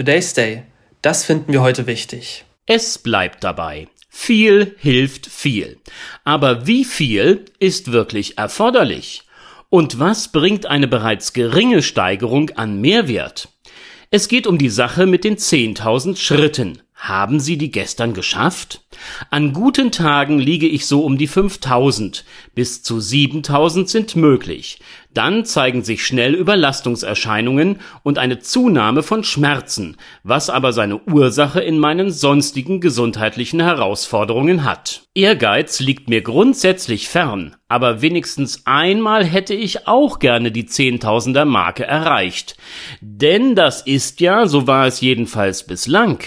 Today's Day. Das finden wir heute wichtig. Es bleibt dabei. Viel hilft viel. Aber wie viel ist wirklich erforderlich? Und was bringt eine bereits geringe Steigerung an Mehrwert? Es geht um die Sache mit den 10.000 Schritten. Haben Sie die gestern geschafft? An guten Tagen liege ich so um die 5000. Bis zu 7000 sind möglich. Dann zeigen sich schnell Überlastungserscheinungen und eine Zunahme von Schmerzen, was aber seine Ursache in meinen sonstigen gesundheitlichen Herausforderungen hat. Ehrgeiz liegt mir grundsätzlich fern, aber wenigstens einmal hätte ich auch gerne die Zehntausender Marke erreicht. Denn das ist ja, so war es jedenfalls bislang,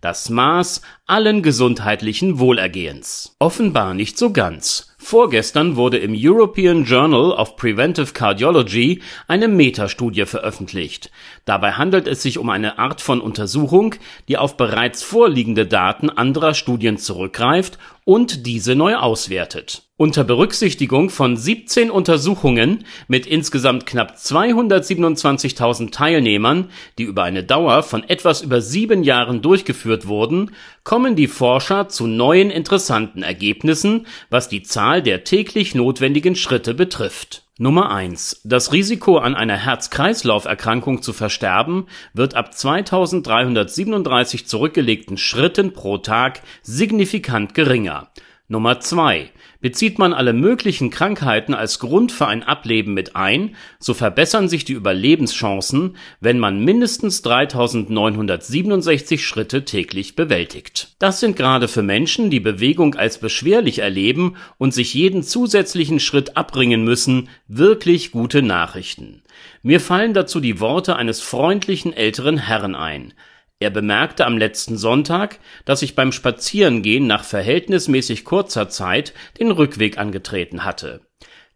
das Maß allen gesundheitlichen Wohlergehens. Offenbar nicht so ganz. Vorgestern wurde im European Journal of Preventive Cardiology eine Metastudie veröffentlicht. Dabei handelt es sich um eine Art von Untersuchung, die auf bereits vorliegende Daten anderer Studien zurückgreift und diese neu auswertet. Unter Berücksichtigung von 17 Untersuchungen mit insgesamt knapp 227.000 Teilnehmern, die über eine Dauer von etwas über sieben Jahren durchgeführt wurden, kommen die Forscher zu neuen interessanten Ergebnissen, was die Zahl der täglich notwendigen Schritte betrifft. Nummer eins: Das Risiko an einer Herz-Kreislauf-Erkrankung zu versterben wird ab 2337 zurückgelegten Schritten pro Tag signifikant geringer Nummer zwei: Bezieht man alle möglichen Krankheiten als Grund für ein Ableben mit ein, so verbessern sich die Überlebenschancen, wenn man mindestens 3967 Schritte täglich bewältigt. Das sind gerade für Menschen, die Bewegung als beschwerlich erleben und sich jeden zusätzlichen Schritt abbringen müssen, wirklich gute Nachrichten. Mir fallen dazu die Worte eines freundlichen älteren Herrn ein er bemerkte am letzten Sonntag, dass ich beim Spazierengehen nach verhältnismäßig kurzer Zeit den Rückweg angetreten hatte.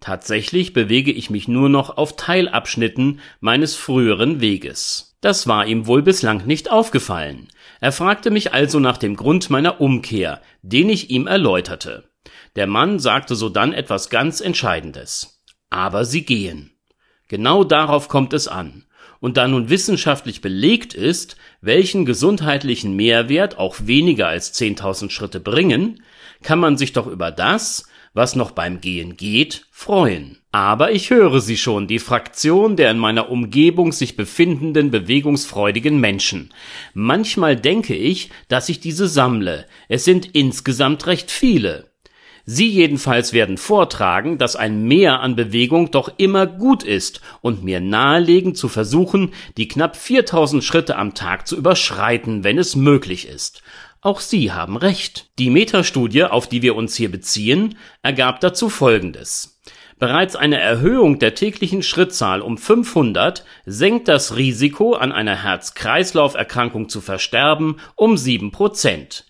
Tatsächlich bewege ich mich nur noch auf Teilabschnitten meines früheren Weges. Das war ihm wohl bislang nicht aufgefallen. Er fragte mich also nach dem Grund meiner Umkehr, den ich ihm erläuterte. Der Mann sagte sodann etwas ganz Entscheidendes. Aber sie gehen. Genau darauf kommt es an. Und da nun wissenschaftlich belegt ist, welchen gesundheitlichen Mehrwert auch weniger als 10.000 Schritte bringen, kann man sich doch über das, was noch beim Gehen geht, freuen. Aber ich höre sie schon, die Fraktion der in meiner Umgebung sich befindenden bewegungsfreudigen Menschen. Manchmal denke ich, dass ich diese sammle. Es sind insgesamt recht viele. Sie jedenfalls werden vortragen, dass ein Mehr an Bewegung doch immer gut ist und mir nahelegen zu versuchen, die knapp 4000 Schritte am Tag zu überschreiten, wenn es möglich ist. Auch Sie haben recht. Die Metastudie, auf die wir uns hier beziehen, ergab dazu Folgendes. Bereits eine Erhöhung der täglichen Schrittzahl um 500 senkt das Risiko, an einer Herz-Kreislauf-Erkrankung zu versterben, um 7 Prozent.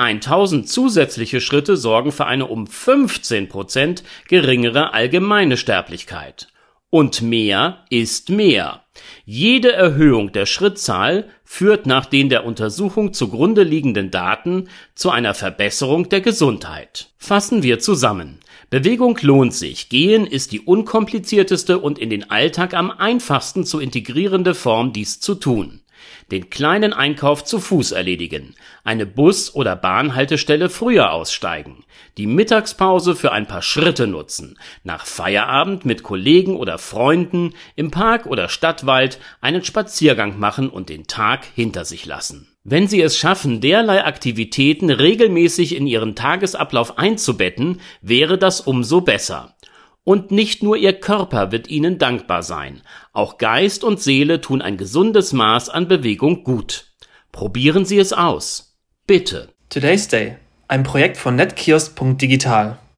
1000 zusätzliche Schritte sorgen für eine um 15 Prozent geringere allgemeine Sterblichkeit. Und mehr ist mehr. Jede Erhöhung der Schrittzahl führt nach den der Untersuchung zugrunde liegenden Daten zu einer Verbesserung der Gesundheit. Fassen wir zusammen. Bewegung lohnt sich. Gehen ist die unkomplizierteste und in den Alltag am einfachsten zu integrierende Form, dies zu tun den kleinen Einkauf zu Fuß erledigen, eine Bus oder Bahnhaltestelle früher aussteigen, die Mittagspause für ein paar Schritte nutzen, nach Feierabend mit Kollegen oder Freunden im Park oder Stadtwald einen Spaziergang machen und den Tag hinter sich lassen. Wenn Sie es schaffen, derlei Aktivitäten regelmäßig in Ihren Tagesablauf einzubetten, wäre das umso besser. Und nicht nur ihr Körper wird ihnen dankbar sein, auch Geist und Seele tun ein gesundes Maß an Bewegung gut. Probieren Sie es aus. Bitte. Today's Day, ein Projekt von netkiosk.digital.